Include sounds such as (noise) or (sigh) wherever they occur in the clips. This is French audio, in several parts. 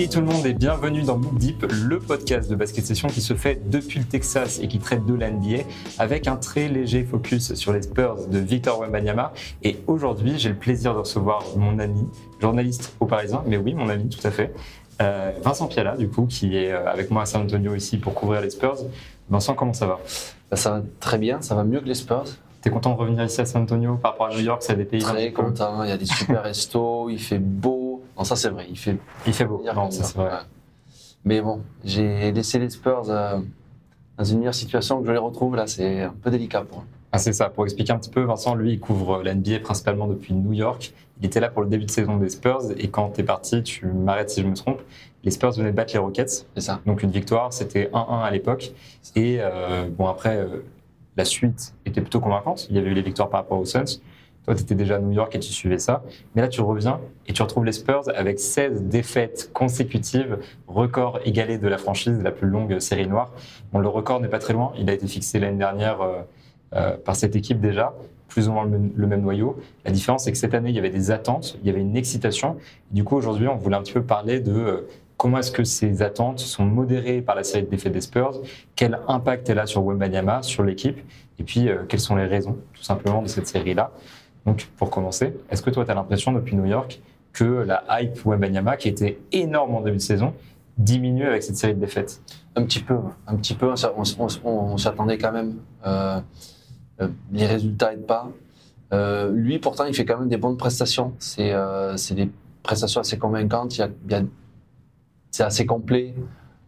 Et tout le monde est bienvenue dans Book Deep, le podcast de basket session qui se fait depuis le Texas et qui traite de la NBA avec un très léger focus sur les Spurs de Victor Wembanyama. Et aujourd'hui, j'ai le plaisir de recevoir mon ami, journaliste au Parisien, mais oui, mon ami, tout à fait, euh, Vincent Piala, du coup, qui est euh, avec moi à San Antonio ici pour couvrir les Spurs. Vincent, comment ça va? Bah, Ça va très bien, ça va mieux que les Spurs. T'es content de revenir ici à San Antonio par rapport à New York, c'est des pays Très content, il y a des super (laughs) restos, il fait beau. Non, ça c'est vrai, il fait, il fait beau. Non, ça. Mais bon, j'ai laissé les Spurs euh, dans une meilleure situation que je les retrouve là, c'est un peu délicat pour eux. Ah, c'est ça. Pour expliquer un petit peu, Vincent, lui, il couvre l'NBA principalement depuis New York. Il était là pour le début de saison des Spurs et quand tu es parti, tu m'arrêtes si je me trompe, les Spurs venaient de battre les Rockets. C'est ça. Donc une victoire, c'était 1-1 à l'époque. Et euh, bon, après, euh, la suite était plutôt convaincante. Il y avait eu les victoires par rapport aux Suns. Toi, tu étais déjà à New York et tu suivais ça. Mais là, tu reviens et tu retrouves les Spurs avec 16 défaites consécutives, record égalé de la franchise, la plus longue série noire. Bon, le record n'est pas très loin. Il a été fixé l'année dernière euh, euh, par cette équipe déjà, plus ou moins le même, noyau. La différence, c'est que cette année, il y avait des attentes, il y avait une excitation. du coup, aujourd'hui, on voulait un petit peu parler de euh, comment est-ce que ces attentes sont modérées par la série de défaites des Spurs, quel impact elle a sur Wembanyama, sur l'équipe, et puis euh, quelles sont les raisons, tout simplement, de cette série-là? Donc, pour commencer, est-ce que toi, tu as l'impression depuis New York que la hype Wembanyama, qui était énorme en début de saison, diminue avec cette série de défaites? Un petit peu, un petit peu. On, s'attendait quand même. Euh, euh, les résultats n'aident pas. lui, pourtant, il fait quand même des bonnes prestations. C'est des prestations assez convaincantes. Il y a, c'est assez complet.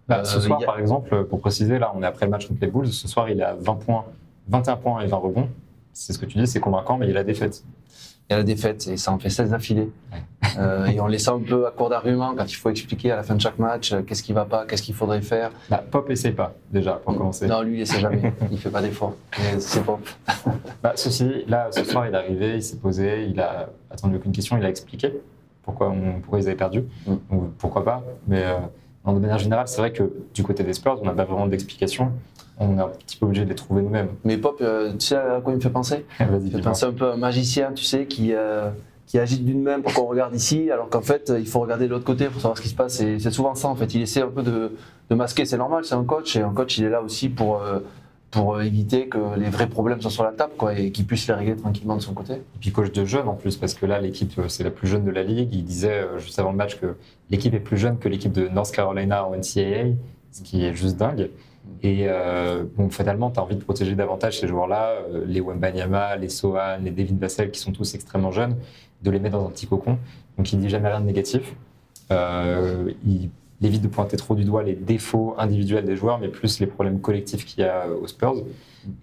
Bah, ce soir, par exemple, pour préciser, là, on est après le match contre les Bulls. Ce soir, il a 20 points 21 points et 20 rebonds. C'est ce que tu dis, c'est convaincant, mais il y a la défaite. Il y a la défaite et ça en fait 16 d'affilée. Euh, et on laisse un peu à court d'arguments quand il faut expliquer à la fin de chaque match euh, qu'est-ce qui va pas, qu'est-ce qu'il faudrait faire. Bah, Pop essaie pas, déjà, pour commencer. Non, lui, il essaie jamais. il fait pas d'efforts. C'est Pop. bah, ceci, là, ce soir, il est arrivé, il s'est posé, il a attendu aucune question, il a expliqué pourquoi, on, pourquoi ils avaient perdu. Mm. Donc, pourquoi pas. Mais euh, de manière générale, c'est vrai que du côté des Spurs, on n'a pas vraiment d'explication on est un petit peu obligé de les trouver nous-mêmes. Mais Pop, euh, tu sais à quoi il me fait penser? (laughs) Il me fait penser un peu à un magicien, tu sais, qui, euh, qui agite d'une main pour qu'on regarde ici, alors qu'en fait, il faut regarder de l'autre côté pour savoir ce qui se passe. C'est souvent ça, en fait. Il essaie un peu de, de masquer, c'est normal, c'est un coach, et un coach, il est là aussi pour, euh, pour éviter que les vrais problèmes soient sur la table, quoi, et qu'il puisse les régler tranquillement de son côté. Et puis coach de jeunes en plus, parce que là, l'équipe, c'est la plus jeune de la ligue. Il disait juste avant le match que l'équipe est plus jeune que l'équipe de North Carolina en NCAA, ce qui est juste dingue. Et euh, bon, fatalement, tu as envie de protéger davantage ces joueurs-là, euh, les Wembanyama, les Sohan, les Devin Vassell, qui sont tous extrêmement jeunes, de les mettre dans un petit cocon. Donc il dit jamais rien de négatif. Euh, évite de pointer trop du doigt les défauts individuels des joueurs, mais plus les problèmes collectifs qu'il y a aux Spurs.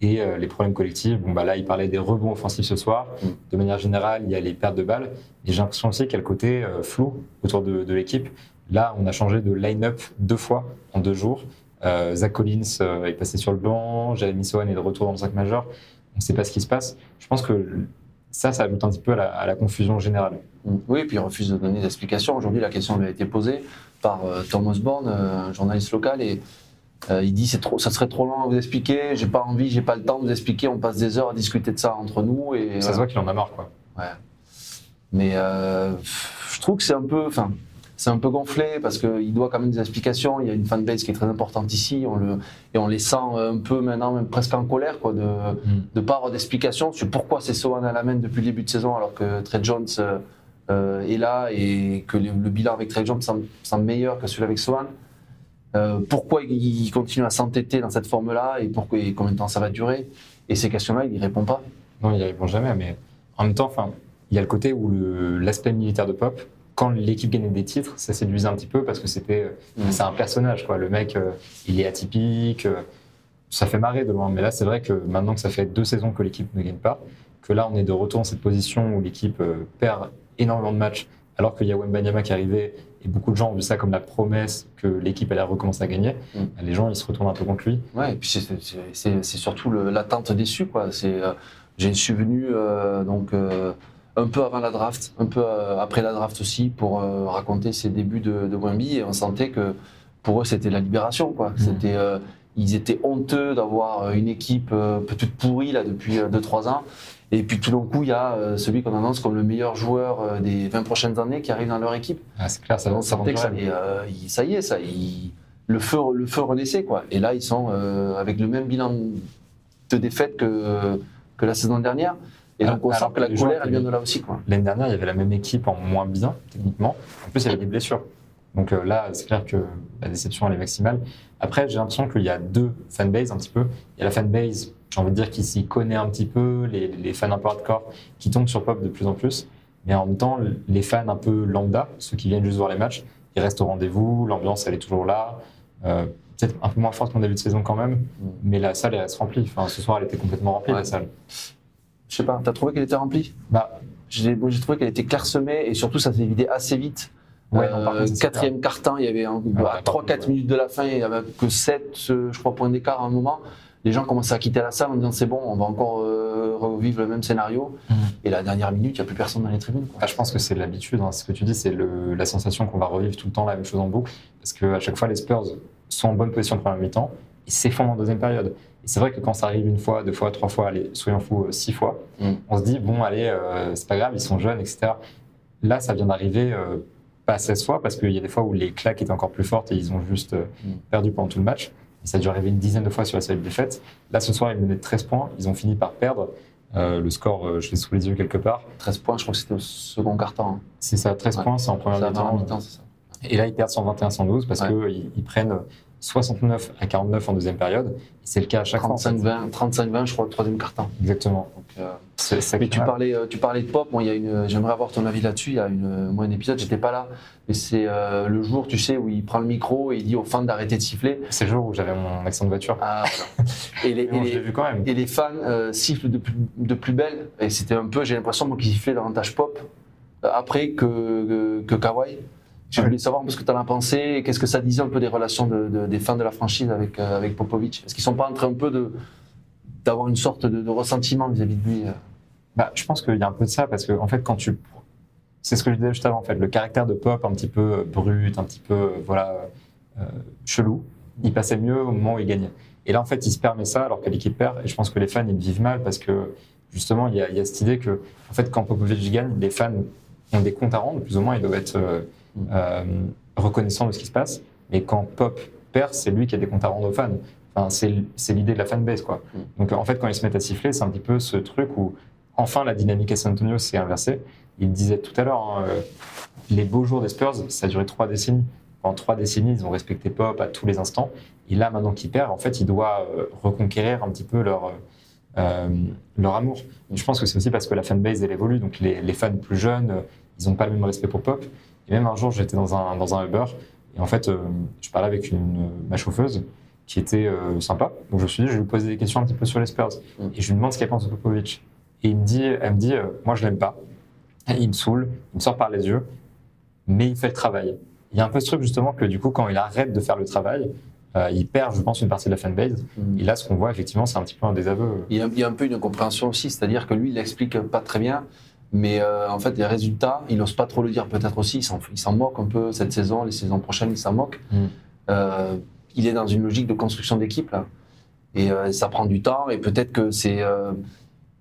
Et les problèmes collectifs, bon, bah là, il parlait des rebonds offensifs ce soir. De manière générale, il y a les pertes de balles. Et j'ai l'impression aussi qu'il y a le côté flou autour de, de l'équipe. Là, on a changé de line-up deux fois en deux jours. Euh, Zach Collins euh, est passé sur le banc, Jeremy Sohan est de retour dans le 5 majeur. On ne sait pas ce qui se passe. Je pense que ça, ça ajoute un petit peu à la, confusion générale. Mm. Oui, et puis il refuse de donner d'explications. Aujourd'hui, la question lui a été posée par euh, Thomas Born, un journaliste local, et il dit c'est trop, ça serait trop long à vous expliquer. J'ai pas envie, j'ai pas le temps de vous expliquer. On passe des heures à discuter de ça entre nous. Et ça se voit qu'il en a marre, quoi. Ouais. Mais je trouve que c'est un peu, enfin, c'est un peu gonflé parce qu'il doit quand même des explications. Il y a une fanbase qui est très importante ici on le, et on les sent un peu maintenant même presque en colère quoi, de ne mm. pas avoir d'explications sur pourquoi c'est Sohan à la main depuis le début de saison alors que Trey Jones euh, est là et que le, bilan avec Trey Jones semble, meilleur que celui avec Sohan. Euh, pourquoi il continue à s'entêter dans cette forme-là et, pourquoi, et combien de temps ça va durer? Et ces questions-là, il n'y répond pas. Non, il n'y répond jamais, mais en même temps, il y a le côté où l'aspect militaire de Pop, quand l'équipe gagnait des titres, ça séduisait un petit peu parce que c'était euh, mm. c'est un personnage quoi. Le mec, euh, il est atypique, euh, ça fait marrer de loin. Mais là, c'est vrai que maintenant que ça fait deux saisons que l'équipe ne gagne pas, que là on est de retour dans cette position où l'équipe perd énormément de matchs, alors qu'il y a Wembanyama qui est arrivé et beaucoup de gens ont vu ça comme la promesse que l'équipe allait recommencer à gagner. Mm. Les gens ils se retournent un peu contre lui. Ouais, et puis c'est surtout l'attente déçue quoi. C'est j'ai suis venu donc un peu avant la draft, un peu euh, après la draft aussi, pour euh, raconter ses débuts de, de Wemby. Et on sentait que pour eux, c'était la libération. Quoi. Mmh. C'était, euh, ils étaient honteux d'avoir une équipe euh, peut-être pourrie là depuis 2-3 ans. Et puis tout d'un coup, il y a celui qu'on annonce comme le meilleur joueur des 20 prochaines années qui arrive dans leur équipe. Ah, c'est clair, ça, On sentait que ça, allait, ça y est, ça, il- le, feu, le feu renaissait. Quoi. Et là, ils sont avec le même bilan de défaite que, que la saison dernière. Et Alors- donc on sent que la colère, elle vient de là aussi. L'année dernière, il y avait la même équipe en moins bien, techniquement. En plus, il y avait des blessures. Donc euh, là, c'est clair que la déception, elle est maximale. Après, j'ai l'impression qu'il y a deux fanbases un petit peu. Il y a la fanbase, j'ai envie de dire, qui s'y connaît un petit peu, les, les fans un peu hardcore, qui tombent sur Pop de plus en plus. Mais en même temps, les fans un peu lambda, ceux qui viennent juste voir les matchs, ils restent au rendez-vous, l'ambiance, elle est toujours là. Euh, Peut-être un peu moins forte qu'en début de saison quand même, mais la salle, elle reste remplie. Enfin, ce soir, elle était complètement remplie, Ouais. la salle. Je sais pas, t'as trouvé qu'elle était remplie? Bah, J'ai trouvé qu'elle était clairsemée et surtout ça s'est vidé assez vite. Ouais, non, par Euh, contre, quatrième quart-temps, il y avait un- Ah, à par 3-4 contre, ouais. minutes de la fin, il n'y avait que 7, euh, je crois, points d'écart à un moment. Les gens commençaient à quitter la salle en disant c'est bon, on va encore euh, revivre le même scénario. Mhm. Et la dernière minute, il n'y a plus personne dans les tribunes. quoi. Ah, je pense que c'est l'habitude. hein. Ce que tu dis, c'est la sensation qu'on va revivre tout le temps la même chose en boucle. Parce qu'à chaque fois, les Spurs sont en bonne position en première mi-temps. Ils s'effondrent en deuxième période. C'est vrai que quand ça arrive une fois, deux fois, trois fois, allez, soyons fous, euh, six fois, Mm. on se dit, bon, allez, euh, c'est pas grave, ils sont jeunes, etc. Là, ça vient d'arriver euh, pas 16 fois, parce qu'il y a des fois où les claques étaient encore plus fortes et ils ont juste euh, Mm. perdu pendant tout le match. Et ça a dû arriver une dizaine de fois sur la série de défaites. Là, ce soir, ils menaient de 13 points. Ils ont fini par perdre. Le score, je l'ai sous les yeux quelque part. 13 points, je crois que c'était au second quart-temps. hein. C'est ça, 13 Ouais. points, c'est en première mi-temps. Et là, ils perdent 121-112 parce Ouais. qu'ils ils prennent 69 à 49 en deuxième période. C'est le cas à chaque fois. en fait. 35-20, 35-20, je crois, le troisième quart-temps. Exactement. Donc, euh, C'est- c'est Mais tu parlais, euh, tu parlais de pop. Moi, il y a une. J'aimerais avoir ton avis là-dessus. Il y a une, moi un épisode, j'étais pas là, mais c'est euh, le jour, tu sais, où il prend le micro et il dit aux fans d'arrêter de siffler. C'est le jour où j'avais mon accident de voiture. Ah, voilà. (laughs) et, les, Mais bon, et je l'ai les- vu quand même. et les fans euh, sifflent de plus, de plus belle. Et c'était un peu, j'ai l'impression, moi, qu'ils sifflaient davantage pop euh, après que, que, que Kawhi. Je voulais savoir un peu ce que tu en as pensé qu'est-ce que ça disait un peu des relations de- de- des fans de la franchise avec, euh, avec Popovic? Est-ce qu'ils sont pas en train un peu de d'avoir une sorte de, de ressentiment vis-à-vis de lui euh? Bah, je pense qu'il y a un peu de ça parce que, en fait, quand tu. C'est ce que je disais juste avant, en fait. Le caractère de Pop, un petit peu euh, brut, un petit peu, euh, voilà, euh, chelou, il passait mieux au moment où il gagnait. Et là, en fait, il se permet ça alors que l'équipe perd. Et je pense que les fans, ils vivent mal parce que, justement, il y a, il y a cette idée que, en fait, quand Popovic gagne, les fans ont des comptes à rendre, plus ou moins, ils doivent être euh, euh, reconnaissants de ce qui se passe. Mais quand Pop perd, c'est lui qui a des comptes à rendre aux fans. Enfin, c'est l'idée de la fanbase, quoi. Mm. Donc, en fait, quand ils se mettent à siffler, c'est un petit peu ce truc où, enfin, la dynamique à San Antonio s'est inversée. Il disait tout à l'heure, hein, euh, les beaux jours des Spurs, ça a duré trois décennies. Pendant trois décennies, ils ont respecté Pop à tous les instants. Et là, maintenant qu'il perd, en fait, il doit euh, reconquérir un petit peu leur, euh, leur amour. Et je pense que c'est aussi parce que la fanbase, elle évolue. Donc, les, les fans plus jeunes, ils n'ont pas le même respect pour Pop. Et même un jour, j'étais dans un, dans un Uber. Et en fait, euh, je parlais avec une, ma chauffeuse qui était euh, sympa. Donc, je me suis dit, je vais lui poser des questions un petit peu sur les Spurs. Mm. Et je lui demande ce qu'elle pense de Popovic. Et il me dit, elle me dit, euh, moi, je l'aime pas. Il me saoule, il me sort par les yeux, mais il fait le travail. Il y a un peu ce truc justement que du coup, quand il arrête de faire le travail, euh, il perd, je pense, une partie de la fanbase. Et là, ce qu'on voit, effectivement, c'est un petit peu un désaveu. Il y, a, il y a un peu une incompréhension aussi, c'est-à-dire que lui, il explique pas très bien, mais euh, en fait, les résultats, il n'ose pas trop le dire peut-être aussi, il s'en- il s'en moque un peu cette saison, les saisons prochaines, il s'en moque. Mm. Euh, il est dans une logique de construction d'équipe, là. Et euh, ça prend du temps, et peut-être que c'est. euh,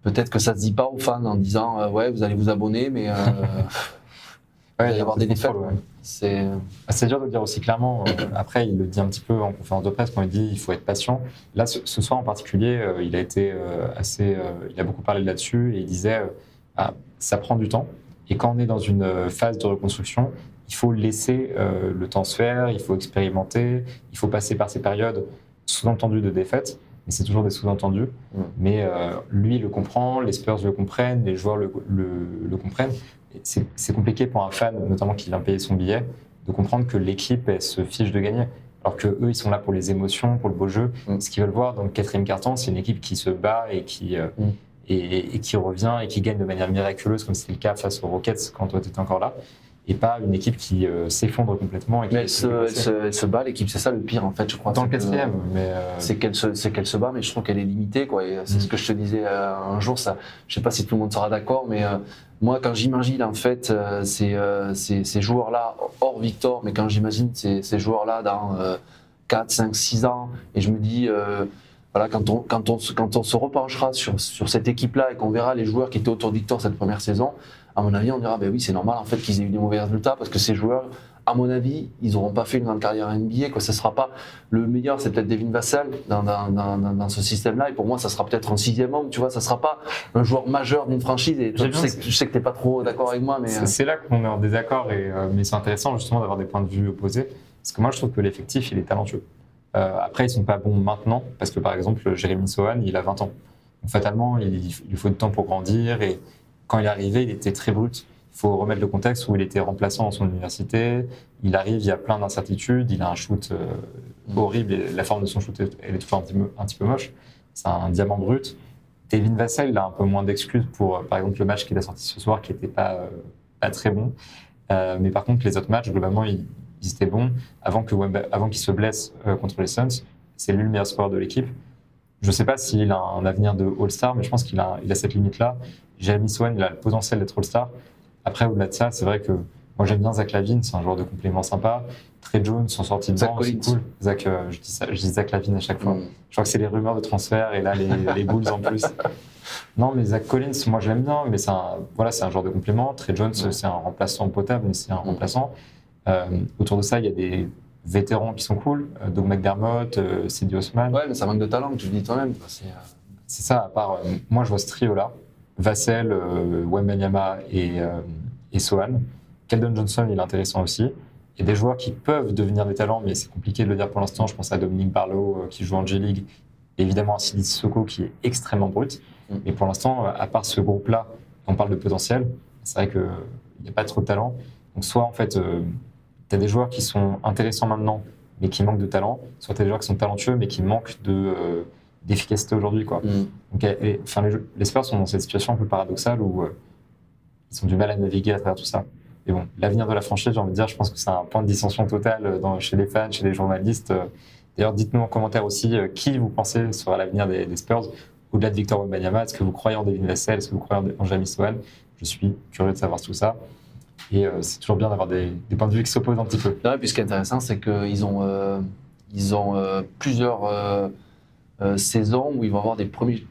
peut-être que ça se dit pas aux fans en disant Ouais, vous allez vous abonner, mais. (laughs) Ouais, va y avoir des de défaites. ouais. c'est. Ah, dur de le dire aussi clairement. Après, il le dit un petit peu en conférence de presse quand il dit il faut être patient. Là, ce, ce soir en particulier, il a été assez. il a beaucoup parlé là-dessus et il disait ah, ça prend du temps. Et quand on est dans une euh, phase de reconstruction, il faut laisser euh, le temps se faire, il faut expérimenter, il faut passer par ces périodes sous-entendues de défaite. Mais c'est toujours des sous-entendus. Mm. Mais euh, lui, il le comprend, les Spurs le comprennent, les joueurs le, le- le comprennent. C'est compliqué pour un fan, notamment qui vient payer son billet, de comprendre que l'équipe se fiche de gagner. Alors que eux, ils sont là pour les émotions, pour le beau jeu. Mm. Ce qu'ils veulent voir dans le quatrième carton, c'est une équipe qui se bat et qui, euh, Mm. Et, et qui revient et qui gagne de manière miraculeuse, comme c'était le cas face aux Rockets quand toi tu étais encore là. Et pas une équipe qui euh, s'effondre complètement. Et qui Mais elle se, elle se- elle se bat, l'équipe, c'est ça le pire, en fait, je crois. dans le quatrième, mais euh, c'est qu'elle se, bat, mais je trouve qu'elle est limitée. Quoi. Et c'est Mm. ce que je te disais euh, un jour. Ça, je sais pas si tout le monde sera d'accord, mais moi, quand j'imagine en fait ces, ces, ces joueurs-là hors Victor, mais quand j'imagine ces, ces joueurs-là dans, euh, 4, 5, 6 ans. Et je me dis, voilà, quand on, quand, on, se- quand on se repenchera sur, sur cette équipe-là et qu'on verra les joueurs qui étaient autour de Victor cette première saison, à mon avis, on dira, ben oui, c'est normal en fait qu'ils aient eu des mauvais résultats parce que ces joueurs, à mon avis, ils n'auront pas fait une grande carrière NBA. Quoi. Ça sera pas le meilleur, c'est peut-être Devin Vassell dans, dans, dans, dans- dans ce système-là. Et pour moi, ça sera peut-être un sixième homme. Tu vois, ça sera pas un joueur majeur d'une franchise. Et toi, bien sais, que- je sais que t'es pas trop d'accord avec moi, mais C'est euh, là qu'on est en désaccord, et, euh, mais c'est intéressant justement d'avoir des points de vue opposés. Parce que moi, je trouve que l'effectif, il est talentueux. Euh, après, ils sont pas bons maintenant, parce que par exemple, Jérémy Sohan, il a 20 ans. Donc, fatalement, il, il lui faut du temps pour grandir, et quand il est arrivé, il était très brut. Il faut remettre le contexte où il était remplaçant dans son université. Il arrive, il y a plein d'incertitudes, il a un shoot euh, Mm. horrible, et la forme de son shoot, elle est toujours un petit peu, un petit peu moche. C'est un diamant brut. Devin Vassell, il a un peu moins d'excuses pour, euh, par exemple, le match qu'il a sorti ce soir, qui n'était pas, euh, pas très bon. Euh, mais par contre, les autres matchs, globalement, ils, ils étaient bons. Avant que Wemba- avant qu'il se blesse euh, contre les Suns, c'est lui le meilleur scoreur de l'équipe. Je ne sais pas s'il a un avenir de All-Star, mais je pense qu'il a, il a cette limite-là. Jeremy Swan, il a le potentiel d'être All-Star. Après, au-delà de ça, c'est vrai que moi, j'aime bien Zach Lavine, c'est un joueur de complément sympa. Trey Jones, sont sortis de banc, c'est cool. Zach, euh, je, dis ça- je dis Zach Lavine à chaque fois. mm. Je crois que c'est les rumeurs de transfert et là les, les Bulls en plus. (laughs) Non, mais Zach Collins, moi je l'aime bien, mais c'est un, voilà, c'est un genre de complément. Trey Jones, Ouais. c'est un remplaçant potable, mais c'est un Mm. remplaçant. Euh, autour de ça, il y a des vétérans qui sont cool. Euh, Doug McDermott, euh, Sidi Osman. ouais, mais ça manque de talent, tu le dis toi-même. C'est, ça, à part. moi, je vois ce trio-là Vassell, euh, Wembanyama et, et Sohan. Keldon Johnson, il est intéressant aussi. Il y a des joueurs qui peuvent devenir des talents, mais c'est compliqué de le dire pour l'instant. Je pense à Dominique Barlow qui joue en G-League. Et évidemment à Sidi Sissoko qui est extrêmement brut. Mm. Mais pour l'instant, à part ce groupe-là, on parle de potentiel. C'est vrai qu'il n'y a pas trop de talent. Donc, soit en fait, tu as des joueurs qui sont intéressants maintenant, mais qui manquent de talent. Soit tu as des joueurs qui sont talentueux, mais qui manquent de, euh, d'efficacité aujourd'hui. Quoi. mm. Donc, et- enfin, les, les Spurs sont dans cette situation un peu paradoxale où euh, ils ont du mal à naviguer à travers tout ça. Et bon, l'avenir de la franchise, j'ai envie de dire, je pense que c'est un point de dissension totale euh, dans, chez les fans, chez les journalistes. D'ailleurs, dites-nous en commentaire aussi euh, qui vous pensez sera l'avenir des, des Spurs au-delà de Victor Wembanyama. Est-ce que vous croyez en Devin Vassell? Est-ce que vous croyez en Jamie Sohan Je suis curieux de savoir tout ça. Et euh, c'est toujours bien d'avoir des, des points de vue qui s'opposent un petit peu. Et puis ce qui est intéressant, c'est qu'ils ont, euh, ils ont euh, plusieurs saisons où ils vont avoir des premiers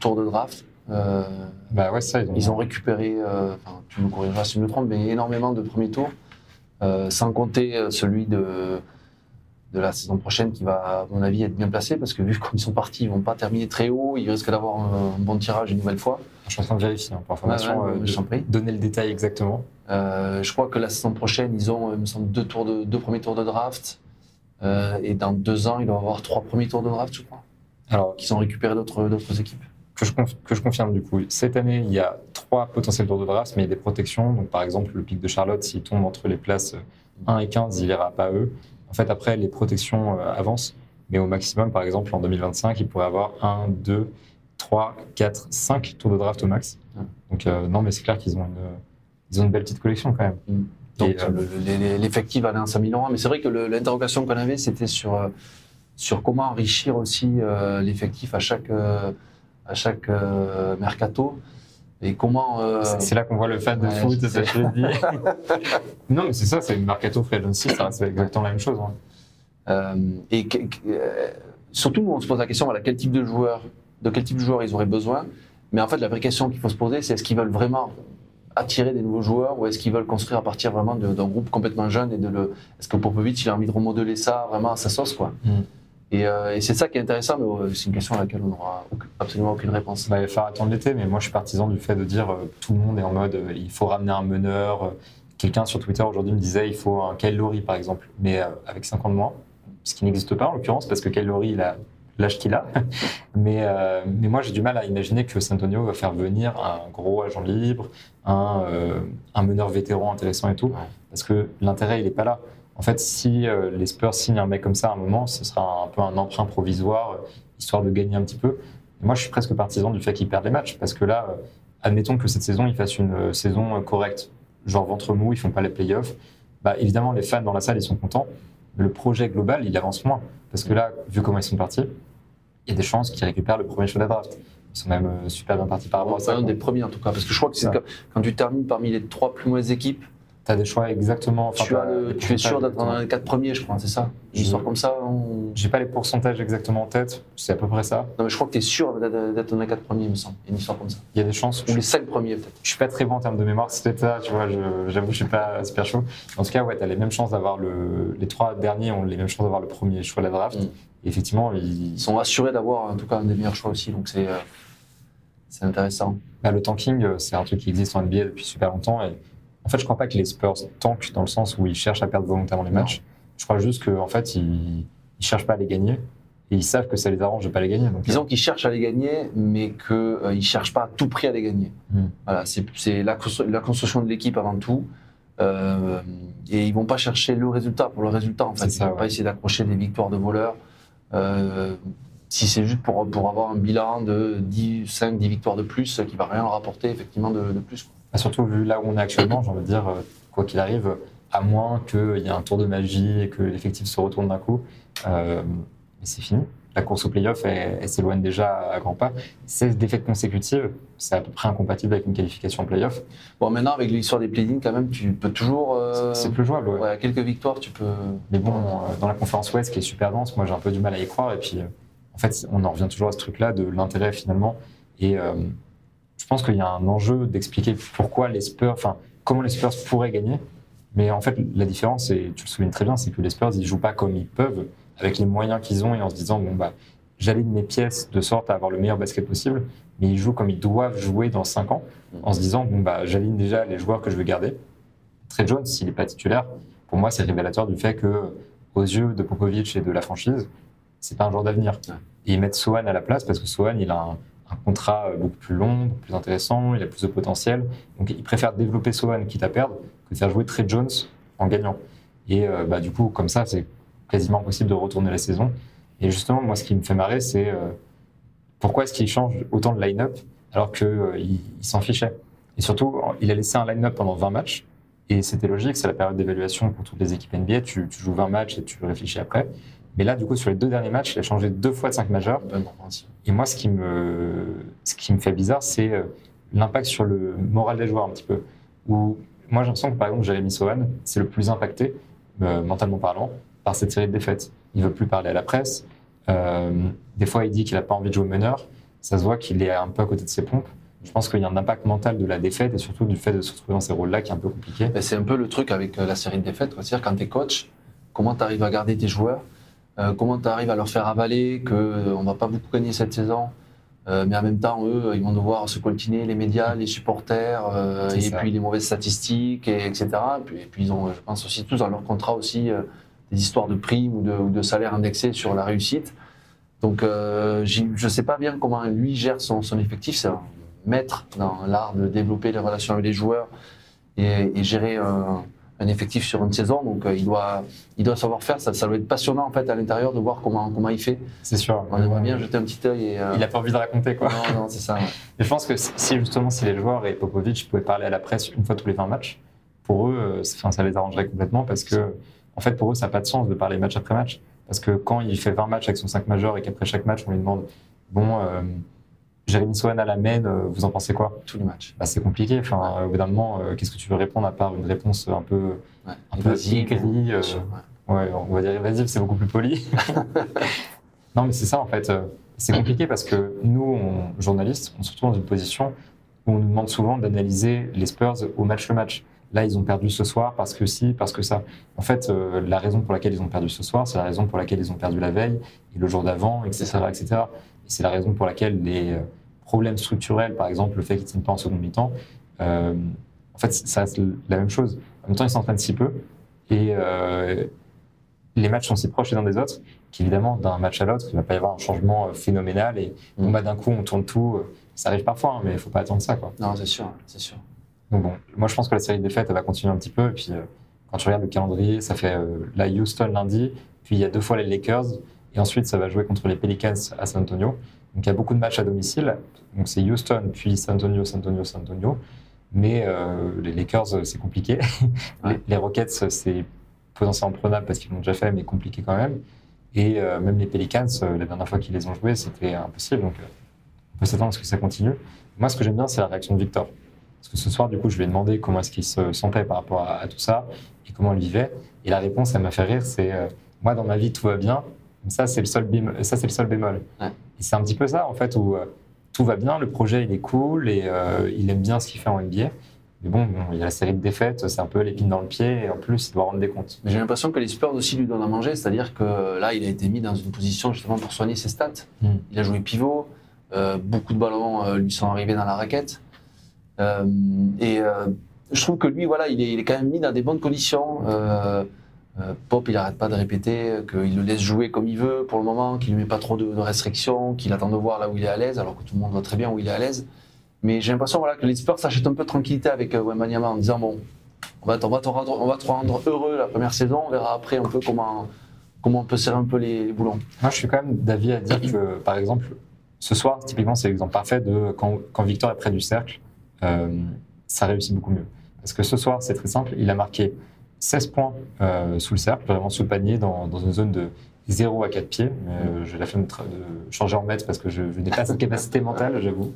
tours de draft. Bah ouais, ça, ils ont, ils ont récupéré, enfin, tu me corrigeras si je me trompe, mais énormément de premiers tours, sans compter celui de, de la saison prochaine qui va, à mon avis, être bien placé, parce que vu (laughs) comme ils sont partis, ils vont pas terminer très haut, ils risquent d'avoir un, un bon tirage une nouvelle fois. Je suis en train de vérifier hein, pour information, Ouais, ouais, euh, donner le détail exactement. Euh, je crois que la saison prochaine, ils ont, euh, il me semble, deux, tours de, deux premiers tours de draft. Euh, et dans deux ans, ils doivent avoir trois premiers tours de draft, je crois, Alors, qui sont récupérés d'autres équipes. que je, conf- que je confirme du coup. Cette année, il y a trois potentiels tours de draft, mais il y a des protections. Donc, par exemple, le pic de Charlotte, s'il tombe entre les places 1 et 15, il ira pas à eux. En fait, après, les protections avancent, mais au maximum, par exemple, en 2025, il pourrait avoir 1, 2, 3, 4, 5 tours de draft au max. Donc, euh, non, mais c'est clair qu'ils ont, une, ils ont une belle petite collection quand même. Donc Et, euh, le- le- le- l'effectif allait en s'améliorant. Mais c'est vrai que l'interrogation qu'on avait, c'était sur, euh, sur comment enrichir aussi euh, l'effectif à chaque, euh, à chaque mercato. Et comment. C'est- C'est là qu'on voit le fan de ouais, foot, ça je le dis. (laughs) non, mais c'est ça, c'est une mercato free agency, reste exactement la même chose. hein. Et surtout, on se pose la question voilà, quel type de joueur, de quel type de joueur ils auraient besoin. Mais en fait, la vraie question qu'il faut se poser, c'est est-ce qu'ils veulent vraiment attirer des nouveaux joueurs ou est-ce qu'ils veulent construire à partir vraiment d'un groupe complètement jeune et de le. Est-ce que Popovic il a envie de remodeler ça vraiment à sa sauce quoi Mm. Et, euh, et c'est ça qui est intéressant, mais euh, c'est une question à laquelle on n'aura absolument aucune réponse. Bah, il va falloir attendre l'été, mais moi je suis partisan du fait de dire euh, tout le monde est en mode euh, il faut ramener un meneur. Quelqu'un sur Twitter aujourd'hui me disait il faut un Kyle Lowry par exemple, mais avec 5 ans de moins, ce qui n'existe pas en l'occurrence parce que Kyle Lowry il a l'âge qu'il a. (laughs) mais, euh, mais moi j'ai du mal à imaginer que San Antonio va faire venir un gros agent libre, un, euh, un meneur vétéran intéressant et tout, Ouais. parce que l'intérêt il n'est pas là. En fait, si euh, les Spurs signent un mec comme ça à un moment, ce sera un peu un emprunt provisoire, histoire de gagner un petit peu. Et moi, je suis presque partisan du fait qu'ils perdent les matchs, parce que là, admettons que cette saison, ils fassent une saison correcte, genre ventre mou, ils font pas les playoffs. Bah, évidemment, les fans dans la salle, ils sont contents, mais le projet global, il avance moins. Parce que là, vu comment ils sont partis, il y a des chances qu'ils récupèrent le premier choix de la draft. Ils sont même euh, super bien partis par rapport à ça. un des premiers en tout cas, parce que je crois que c'est quand, tu termines parmi les trois plus mauvaises équipes, Tu as des choix exactement. enfin, tu, as t'as le- des tu es sûr d'être dans les 4 premiers, je crois, c'est ça? Une Je- histoire comme ça on- J'ai pas les pourcentages exactement en tête, c'est à peu près ça. Non, mais je crois que tu es sûr d'être dans les 4 premiers, il me semble. Une histoire comme ça. Il y a des chances. Ou les 5 premiers, peut-être. Je suis pas très bon en termes de mémoire, c'est peut-être ça, tu vois, je- j'avoue, je suis pas super chaud. En tout cas, ouais, tu as les mêmes chances d'avoir le. Les trois derniers ont les mêmes chances d'avoir le premier choix de la draft. Mm. Et effectivement, ils- Ils sont assurés d'avoir, en tout cas, un des meilleurs choix aussi, donc c'est euh, c'est intéressant. bah, le tanking, euh, c'est un truc qui existe en NBA depuis super longtemps. Et en fait, je crois pas que les Spurs tankent dans le sens où ils cherchent à perdre volontairement les Non. matchs. Je crois juste qu'en fait, ils, ils cherchent pas à les gagner. Et ils savent que ça les arrange de pas les gagner. Donc, Disons qu'ils cherchent à les gagner, mais qu'ils ne cherchent pas à tout prix à les gagner. Mm. Voilà, c'est la, constru- la construction de l'équipe avant tout. Euh, et ils vont pas chercher le résultat pour le résultat, en fait. Ils ça, vont ouais. pas essayer d'accrocher des victoires de voleurs. Euh, si c'est juste pour, pour avoir un bilan de 10, 5, 10 victoires de plus, qui va rien leur rapporter effectivement de, de plus. Bah, surtout vu là où on est actuellement, j'ai envie dire, euh, quoi qu'il arrive, à moins qu'il y ait un tour de magie et que l'effectif se retourne d'un coup, euh, c'est fini. La course au playoff, elle, elle s'éloigne déjà à grands pas. 16 défaites consécutives, c'est à peu près incompatible avec une qualification en playoff. Bon, maintenant, avec l'histoire des play quand même, tu peux toujours. euh, C'est plus jouable, ouais. quelques victoires, tu peux. Mais bon, euh, dans la conférence Ouest, qui est super dense, moi j'ai un peu du mal à y croire. Et puis, euh, en fait, on en revient toujours à ce truc-là de l'intérêt finalement. Et euh, je pense qu'il y a un enjeu d'expliquer pourquoi les Spurs, enfin, comment les Spurs pourraient gagner. Mais en fait, la différence, et tu le soulignes très bien, c'est que les Spurs, ils jouent pas comme ils peuvent, avec les moyens qu'ils ont et en se disant, bon, bah, j'aligne mes pièces de sorte à avoir le meilleur basket possible. Mais ils jouent comme ils doivent jouer dans 5 ans, en se disant, bon, bah, j'aligne déjà les joueurs que je veux garder. Trey Jones, s'il n'est pas titulaire, pour moi, c'est révélateur du fait que, aux yeux de Popovic et de la franchise, c'est pas un joueur d'avenir. Et ils mettent Sohan à la place parce que Sohan, il a un, contrat beaucoup plus long, plus intéressant, il a plus de potentiel. Donc, ils préfèrent développer Sohan quitte à perdre que faire jouer Trey Jones en gagnant. Et euh, bah, du coup, comme ça, c'est quasiment impossible de retourner la saison. Et justement, moi, ce qui me fait marrer, c'est euh, pourquoi est-ce qu'il change autant de line-up alors qu'il il s'en fichait? Et surtout, il a laissé un line-up pendant 20 matchs. Et c'était logique, c'est la période d'évaluation pour toutes les équipes NBA. Tu, tu joues 20 matchs et tu réfléchis après. Mais là, du coup, sur les deux derniers matchs, il a changé deux fois de 5 majeurs. Et moi, ce qui me, ce qui me fait bizarre, c'est euh, l'impact sur le moral des joueurs un petit peu. Où moi, j'ai l'impression que par exemple, Jérémy Sohan, c'est le plus impacté, euh, mentalement parlant, par cette série de défaites. Il veut plus parler à la presse. Euh, des fois, il dit qu'il n'a pas envie de jouer meneur. Ça se voit qu'il est un peu à côté de ses pompes. Je pense qu'il y a un impact mental de la défaite et surtout du fait de se retrouver dans ces rôles-là qui est un peu compliqué. Ben, c'est un peu le truc avec euh, la série de défaites. C'est-à-dire quand tu es coach, comment tu arrives à garder tes joueurs, euh, comment tu arrives à leur faire avaler qu'on ne va pas beaucoup gagner cette saison, euh, mais en même temps, eux, ils vont devoir se coltiner les médias, les supporters, et ça. puis les mauvaises statistiques, et, etc. Et puis, et puis ils ont, je pense aussi tous dans leur contrat aussi, des histoires de primes ou de, ou de salaires indexés sur la réussite. Donc euh, je ne sais pas bien comment lui gère son, son effectif. C'est un maître dans l'art de développer les relations avec les joueurs et, et gérer un, un effectif sur une saison. Donc euh, il, doit, il doit savoir faire. Ça, ça doit être passionnant en fait à l'intérieur de voir comment, comment il fait. C'est sûr. On aimerait bien jeter un petit œil. Et, euh, Il a pas envie de raconter, quoi. Non, non, c'est ça. ouais. (laughs) Et je pense que si justement si les joueurs et Popovic pouvaient parler à la presse une fois tous les 20 matchs, pour eux, ça les arrangerait complètement parce que, en fait, pour eux, ça n'a pas de sens de parler match après match. Parce que quand il fait 20 matchs avec son 5 majeur et qu'après chaque match, on lui demande Bon, euh, Jérémy Sohan à la main, euh, vous en pensez quoi? Tous les matchs. bah, C'est compliqué. Enfin, au bout d'un moment, euh, qu'est-ce que tu veux répondre à part une réponse un peu, Ouais. un peu aigrie euh, ouais. Ouais, on va dire évasive, c'est beaucoup plus poli. (laughs) non, mais c'est ça en fait. Euh, C'est compliqué parce que nous, on- journalistes, on se retrouve dans une position où on nous demande souvent d'analyser les Spurs au match le match. Là, ils ont perdu ce soir parce que si, parce que ça. En fait, euh, la raison pour laquelle ils ont perdu ce soir, c'est la raison pour laquelle ils ont perdu la veille et le jour d'avant, etc., etc. Et c'est la raison pour laquelle les euh, problèmes structurels, par exemple, le fait qu'ils ne tiennent pas en seconde mi-temps, euh, en fait, ça reste la même chose. En même temps, ils s'entraînent si peu et euh, les matchs sont si proches les uns des autres qu'évidemment, d'un match à l'autre, il va pas y avoir un changement phénoménal et bon, Mm. bah, d'un coup, on tourne tout. Ça arrive parfois, hein, mais il faut pas attendre ça. Quoi. Non, c'est sûr, c'est sûr. Donc bon, moi je pense que la série de défaites, elle va continuer un petit peu. Et puis euh, quand tu regardes le calendrier, ça fait euh, la Houston lundi, puis il y a deux fois les Lakers, et ensuite ça va jouer contre les Pelicans à San Antonio. Donc il y a beaucoup de matchs à domicile. Donc c'est Houston, puis San Antonio, San Antonio, San Antonio. Mais euh, les Lakers, c'est compliqué. (laughs) Ouais. les, les Rockets, c'est potentiellement prenable parce qu'ils l'ont déjà fait, mais compliqué quand même. Et même les Pelicans, la dernière fois qu'ils les ont joués, c'était impossible. Donc on peut s'attendre à ce que ça continue. Moi, ce que j'aime bien, c'est la réaction de Victor. Parce que ce soir, du coup, je lui ai demandé comment est-ce qu'il se sentait par rapport à, à tout ça et comment il vivait. Et la réponse, elle m'a fait rire, c'est euh, moi dans ma vie tout va bien, ça c'est le seul bémol. Ça c'est le seul bémol. Ouais. Et c'est un petit peu ça en fait où euh, tout va bien, le projet il est cool et euh, il aime bien ce qu'il fait en NBA. Mais bon, bon, il y a la série de défaites, c'est un peu l'épine dans le pied et en plus il doit rendre des comptes. Mais j'ai l'impression que les Spurs aussi lui donnent à manger, c'est-à-dire que là, il a été mis dans une position justement pour soigner ses stats. Mm. Il a joué pivot, euh, beaucoup de ballons euh, lui sont arrivés dans la raquette. Euh, et euh, je trouve que lui, voilà, il est, quand même mis dans des bonnes conditions. Euh, Pop, il arrête pas de répéter qu'il le laisse jouer comme il veut pour le moment, qu'il ne met pas trop de, restrictions, qu'il attend de voir là où il est à l'aise, alors que tout le monde voit très bien où il est à l'aise. Mais j'ai l'impression voilà, que les Spurs s'achètent un peu de tranquillité avec Wembanyama en disant bon, on va, on, te rendre, on va te rendre heureux la première saison, on verra après un peu comment, comment on peut serrer un peu les, boulons. Moi je suis quand même d'avis à dire que par exemple, ce soir, typiquement, c'est l'exemple parfait de quand Victor est près du cercle, euh, ça réussit beaucoup mieux. Parce que ce soir, c'est très simple, il a marqué 16 points euh, sous le cercle, vraiment sous le panier, dans, dans une zone de 0 à 4 pieds. Euh, J'ai la flemme de, changer en mètres parce que je, je n'ai pas cette capacité mentale, j'avoue.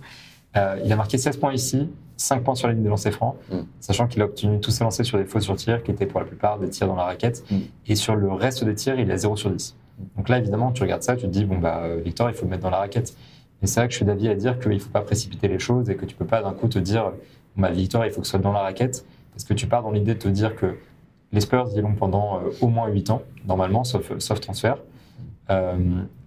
Euh, il a marqué 16 points ici, 5 points sur la ligne des lancers francs, Mm. sachant qu'il a obtenu tous ses lancers sur des fautes sur tir, qui étaient pour la plupart des tirs dans la raquette. Mm. Et sur le reste des tirs, il est à 0 sur 10. Donc là, évidemment, tu regardes ça, tu te dis, bon, bah, Victor, il faut le mettre dans la raquette. Mais c'est vrai que je suis d'avis à dire qu'il ne faut pas précipiter les choses et que tu peux pas d'un coup te dire, bah, Victor, il faut que ce soit dans la raquette. Parce que tu pars dans l'idée de te dire que les Spurs y vont pendant euh, au moins 8 ans, normalement, sauf, sauf transfert. Euh,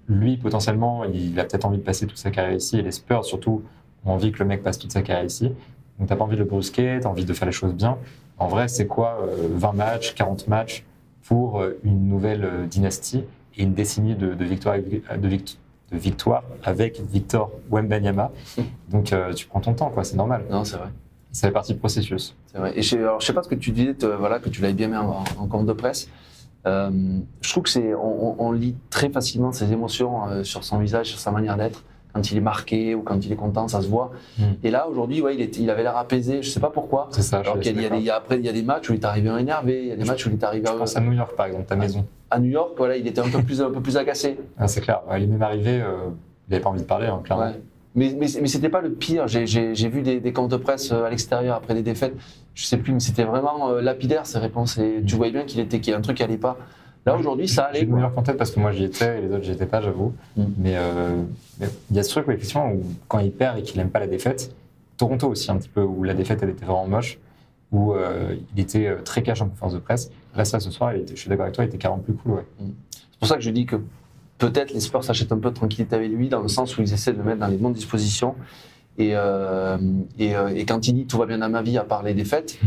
lui, potentiellement, il a peut-être envie de passer toute sa carrière ici. Et les Spurs, surtout, ont envie que le mec passe toute sa carrière ici. Donc, t'as pas envie de le brusquer, t'as envie de faire les choses bien. En vrai, c'est quoi euh, 20 matchs, 40 matchs pour euh, une nouvelle euh, dynastie et une décennie de, de victoires de, vict- de victoires avec Victor Wembanyama. (laughs) Donc, euh, tu prends ton temps, quoi, c'est normal. Non, c'est vrai. Ça fait partie du processus. C'est vrai. Et je, alors, je sais pas ce que tu disais, te- voilà, que tu l'avais bien mis en, en compte de presse. Euh, je trouve que c'est, on, on- on lit très facilement ses émotions euh, sur son visage, sur sa manière d'être. Quand il est marqué ou quand il est content, ça se voit. Mm. Et là, aujourd'hui, ouais, il, avait l'air apaisé. Je sais pas pourquoi. C'est ça, Alors qu'il y a, y des- après, il y a des matchs où il est arrivé énervé. Il y a des matchs où il est arrivé Je pense à New York, par exemple, ta maison. À New York. Voilà, il était un peu plus, un peu plus agacé. (laughs) Ah, c'est clair. Il est même arrivé, euh, il n'avait pas envie de parler, hein, clairement. Ouais. Mais, mais, mais c'était pas le pire. J'ai- J'ai j'ai vu des, des comptes de presse euh, à l'extérieur après des défaites. Je sais plus, mais c'était vraiment euh, lapidaire ses réponses. Et tu voyais bien qu'il était qu'il y a un truc qui allait pas. Là aujourd'hui, ça J'ai allait. Quoi. York en tête parce que moi j'y étais et les autres j'y étais pas, j'avoue. Mm. Mais euh, il y a ce truc où, effectivement où quand il perd et qu'il aime pas la défaite, Toronto aussi un petit peu où la défaite elle était vraiment moche, où euh, il était très cash en conférence de presse. Là ça ce soir, il était, je suis d'accord avec toi, il était carrément plus cool, ouais. C'est pour ça que je dis que peut-être les Spurs s'achètent un peu de tranquillité avec lui, dans le sens où ils essaient de le mettre dans les bonnes dispositions. Et, euh, et, euh, et quand il dit tout va bien dans ma vie à part les défaites,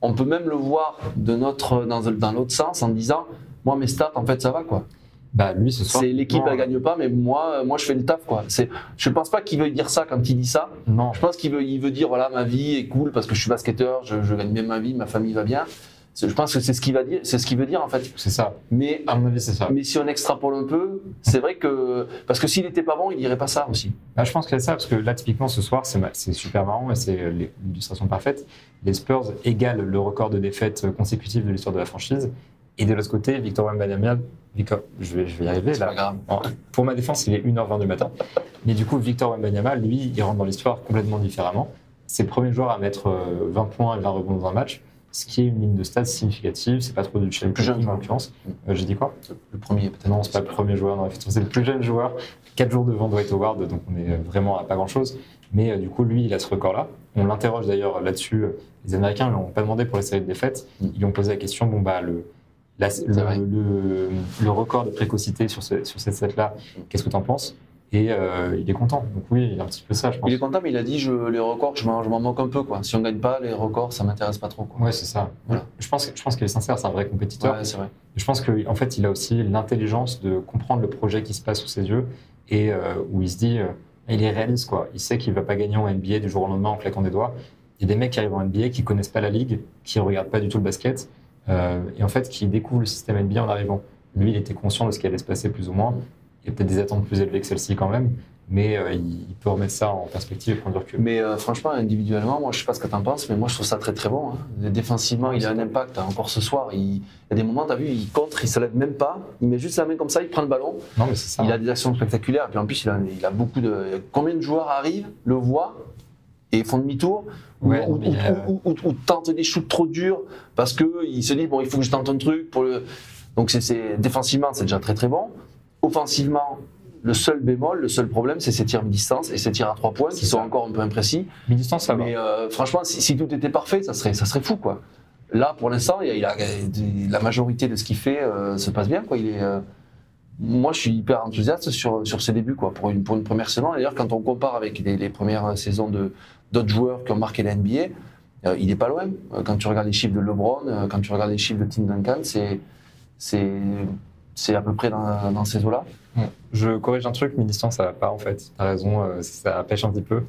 on peut même le voir de notre, dans, dans l'autre sens en disant moi mes stats en fait ça va quoi. Bah lui ce soir. C'est l'équipe elle gagne pas mais moi moi je fais le taf quoi. C'est je pense pas qu'il veuille dire ça quand il dit ça. Non, Je pense qu'il veut il veut dire voilà ma vie est cool parce que je suis basketteur, je, je gagne bien ma vie, ma famille va bien. Je pense que c'est ce qu'il va dire, c'est ce qu'il veut dire en fait. c'est ça. Mais À mon avis c'est ça. mais si on extrapole un peu, c'est vrai que. Parce que s'il n'était pas bon, il dirait pas ça aussi. Je pense qu'il y a ça, parce que là, typiquement, ce soir, c'est super marrant et c'est euh, l'illustration parfaite. Les Spurs égalent le record de défaites consécutives de l'histoire de la franchise. Et de l'autre côté, Victor Wembanyama, Victor, je vais, je vais y arriver C'est là. pas grave. Pour ma défense, il est 1h20 du matin. Mais du coup, Victor Wembanyama, lui, il rentre dans l'histoire complètement différemment. C'est le premier joueur à mettre euh, 20 points et 20 rebonds dans un match, ce qui est une ligne de stats significative. C'est pas trop du cherry plus jeune en l'occurrence. Euh, J'ai dit quoi Le premier, peut-être. non, c'est pas le premier joueur, non, effectivement, c'est le plus jeune joueur, 4 jours devant Dwight Howard, donc on est vraiment à pas grand-chose. Mais euh, du coup, lui, il a ce record-là. On l'interroge d'ailleurs là-dessus. Les Américains ne l'ont pas demandé pour la série de défaites. Mm. Ils lui ont posé la question, bon, bah, le, la- le, le, le record de précocité sur, ce- sur cette set-là, qu'est-ce que tu en penses? Et euh, il est content. Donc oui, il a un petit peu ça, je pense. Il est content, mais il a dit je, les records, je m'en je m'en moque un peu. Quoi. Si on gagne pas, les records, ça m'intéresse pas trop. Ouais, c'est ça. Voilà. Je pense, je pense qu'il est sincère, c'est un vrai compétiteur. Ouais, c'est vrai. Je pense qu'en en fait, il a aussi l'intelligence de comprendre le projet qui se passe sous ses yeux et euh, où il se dit, euh, il est réaliste quoi. Il sait qu'il va pas gagner en NBA du jour au lendemain en claquant des doigts. Il y a des mecs qui arrivent en NBA qui connaissent pas la ligue, qui regardent pas du tout le basket et en fait qui découvrent le système NBA en arrivant. Lui, il était conscient de ce qui allait se passer plus ou moins. Il y a peut-être des attentes plus élevées que celle-ci quand même, mais euh, il, peut remettre ça en perspective et prendre du recul. Mais euh, franchement, individuellement, moi, je sais pas ce que tu en penses, mais moi, je trouve ça très très bon. hein. Défensivement, il a un impact. hein. Encore ce soir, il, il y a des moments, tu as vu, il contre, il se lève même pas, il met juste la main comme ça, il prend le ballon. Non, mais ça. Il a des actions spectaculaires. Et puis en plus, il a, il a beaucoup de. Combien de joueurs arrivent, le voient et font demi-tour, ou, Ouais, ou, mais, ou- ou- ou tentent des shoots trop durs parce qu'ils se disent bon, il faut que je tente un truc pour le. Donc c'est défensivement, c'est déjà très très bon. Offensivement, le seul bémol, le seul problème, c'est ces tirs mi-distance et ces tirs à trois points qui sont ça. encore un peu imprécis. Mi-distance, ça va. Mais euh, franchement, si, si tout était parfait, ça serait, ça serait fou, quoi. Là, pour l'instant, il, a- la majorité de ce qu'il fait euh, se passe bien, quoi. Il est, euh, moi, je suis hyper enthousiaste sur, sur ses débuts, quoi, pour une, pour une première saison. D'ailleurs, quand on compare avec les, les premières saisons de d'autres joueurs qui ont marqué la NBA, euh, il est pas loin. Quand tu regardes les chiffres de LeBron, quand tu regardes les chiffres de Tim Duncan, c'est c'est à peu près dans, dans ces eaux-là. Bon, je corrige un truc, mi-distance, ça va pas en fait. T'as raison, euh, ça pêche un petit peu.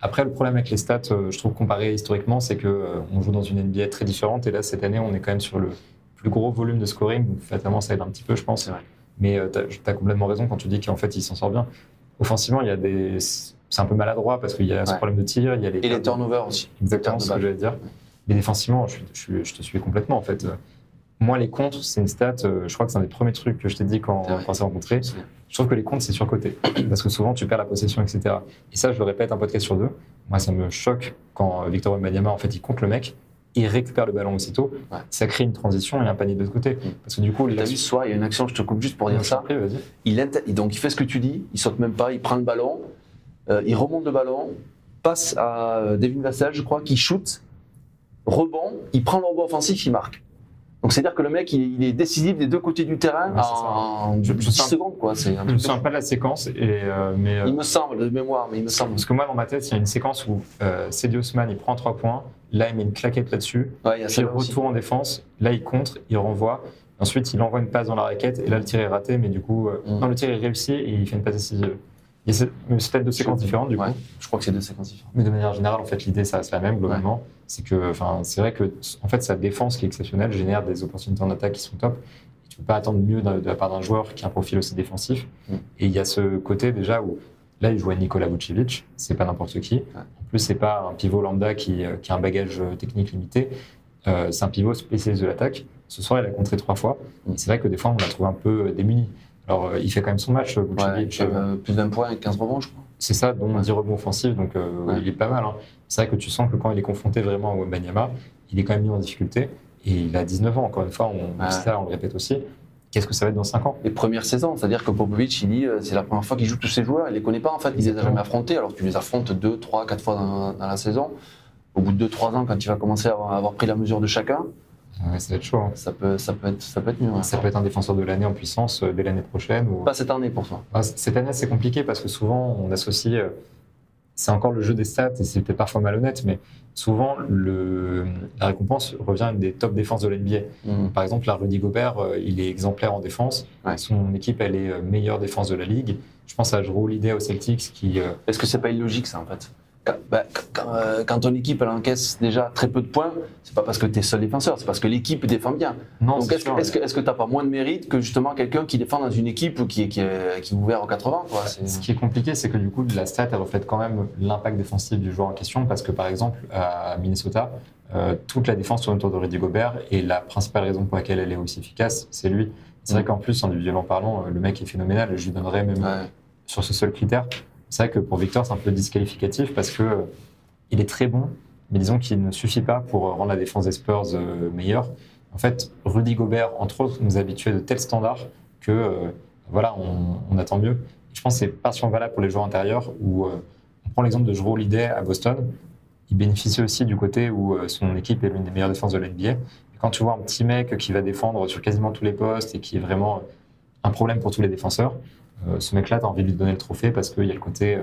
Après, le problème avec les stats, euh, je trouve comparé historiquement, c'est que euh, on joue dans une NBA très différente et là, cette année, on est quand même sur le plus gros volume de scoring, donc fatalement, ça aide un petit peu, je pense. Vrai. Mais tu as, complètement raison quand tu dis qu'en fait, il s'en sort bien. Offensivement, il y a des. C'est un peu maladroit parce qu'il y a ce problème de tir, il y a les. Et les turnovers aussi. Exactement ce que j'allais dire. Mais défensivement, je te suis complètement en fait. Euh, Moi, les contres, c'est une stat, euh, je crois que c'est un des premiers trucs que je t'ai dit quand, on s'est rencontrés. Je trouve que les comptes, c'est surcoté. (clears throat) Parce que souvent, tu perds la possession, etc. Et ça, je le répète un podcast sur deux. Moi, ça me choque quand Victor Wembanyama, en fait, il compte le mec, il récupère le ballon aussitôt. Ouais. Ça crée une transition et un panier de l'autre côté. Parce que du coup, T'as vu ce soir, il y a une action, je te coupe juste pour dire ça. prie. Il donc il fait ce que tu dis, il saute même pas, il prend le ballon, euh, il remonte le ballon, passe à euh, Devin Vassell, je crois, qui shoot, rebond, il prend le rebond offensif, il marque. Donc c'est-à-dire que le mec, il, il est décisif des deux côtés du terrain Ouais, en Je- je 10 sens- secondes, quoi. Je souviens fou. pas de la séquence, et, euh, mais. euh, Il me semble, de mémoire, mais il me semble. Parce que moi, dans ma tête, il y a une séquence où euh, Cedi Osman, il prend trois points, là, il met une claquette là-dessus, Ouais, il puis il retourne en défense, là, il contre, il renvoie, ensuite, il envoie une passe dans la raquette, et là, le tir est raté, mais du coup, euh, Mm. non, le tir est réussi, et il fait une passe décisive. Il y a peut-être deux séquences différentes, du coup. Ouais, je crois que c'est deux séquences différentes. Mais de manière générale, en fait, l'idée, ça reste la même, globalement. C'est que, enfin, c'est vrai que, en fait, sa défense qui est exceptionnelle génère des opportunités en attaque qui sont top. Tu peux pas attendre mieux de, la part d'un joueur qui a un profil aussi défensif. Mm. Et il y a ce côté déjà où, là, il jouait Nikola Vucevic, c'est pas n'importe qui. En plus, c'est pas un pivot lambda qui, euh, qui a un bagage euh, technique limité. Euh, c'est un pivot spécialiste de l'attaque. Ce soir, il a contré trois fois. Mm. C'est vrai que des fois, on l'a trouvé un peu démuni. Alors, il fait quand même son match, euh, Ouais, Vucevic. euh, plus de 20 points et 15 rebonds, je crois. C'est ça, dont 10 rebonds offensifs, donc euh, Ouais. il est pas mal. hein. C'est vrai que tu sens que quand il est confronté vraiment à Wembanyama, il est quand même mis en difficulté. Et il a 19 ans, encore une fois, on, ça, on le répète aussi. Qu'est-ce que ça va être dans 5 ans? Les premières saisons. C'est-à-dire que Popovic, il dit, euh, c'est la première fois qu'il joue tous ses joueurs, il les connaît pas en fait, il les a jamais affrontés. Alors tu les affrontes deux, trois, quatre fois dans, dans la saison. Au bout de deux, trois ans, quand tu vas commencer à avoir, à avoir pris la mesure de chacun, Ouais, Ça va être chaud. hein. ça peut, ça peut, être, ça peut être mieux. ouais. Ça peut être un défenseur de l'année en puissance euh, dès l'année prochaine. Ou... Pas cette année pour toi. Ah, cette année, c'est compliqué parce que souvent, on associe. euh, c'est encore le jeu des stats et c'est peut-être parfois malhonnête, mais souvent, le, la récompense revient à une des top défenses de l'NBA. Mm. Par exemple, là, Rudy Gobert, euh, il est exemplaire en défense. Ouais. Son équipe, elle est meilleure défense de la ligue. Je pense à Drew Holiday aux Celtics qui. Est-ce que c'est pas illogique ça en fait? Quand, bah, quand, euh, quand ton équipe elle encaisse déjà très peu de points, c'est pas parce que tu es seul défenseur, c'est parce que l'équipe défend bien. Non, Donc est-ce sûr, que que t'as pas moins de mérite que justement quelqu'un qui défend dans une équipe ou qui est, qui est, qui est ouvert aux 80 quoi, c'est- Ce qui est compliqué, c'est que du coup, la stat, elle reflète quand même l'impact défensif du joueur en question, parce que par exemple, à Minnesota, euh, toute la défense tourne autour de Rudy Gobert, et la principale raison pour laquelle elle est aussi efficace, c'est lui. C'est vrai Mm. qu'en plus, individuellement parlant, euh, le mec est phénoménal, je lui donnerais même Ouais. sur ce seul critère. C'est vrai que pour Victor, c'est un peu disqualificatif, parce que euh, il est très bon, mais disons qu'il ne suffit pas pour euh, rendre la défense des Spurs euh, meilleure. En fait, Rudy Gobert, entre autres, nous habituait de tels standards que voilà, on, attend mieux. Je pense que c'est particulièrement valable pour les joueurs intérieurs où on prend l'exemple de Drew Holiday à Boston. Il bénéficie aussi du côté où son équipe est l'une des meilleures défenses de l'NBA. Quand tu vois un petit mec qui va défendre sur quasiment tous les postes et qui est vraiment un problème pour tous les défenseurs, ce mec-là, tu as envie de lui donner le trophée parce qu'il y a le côté euh,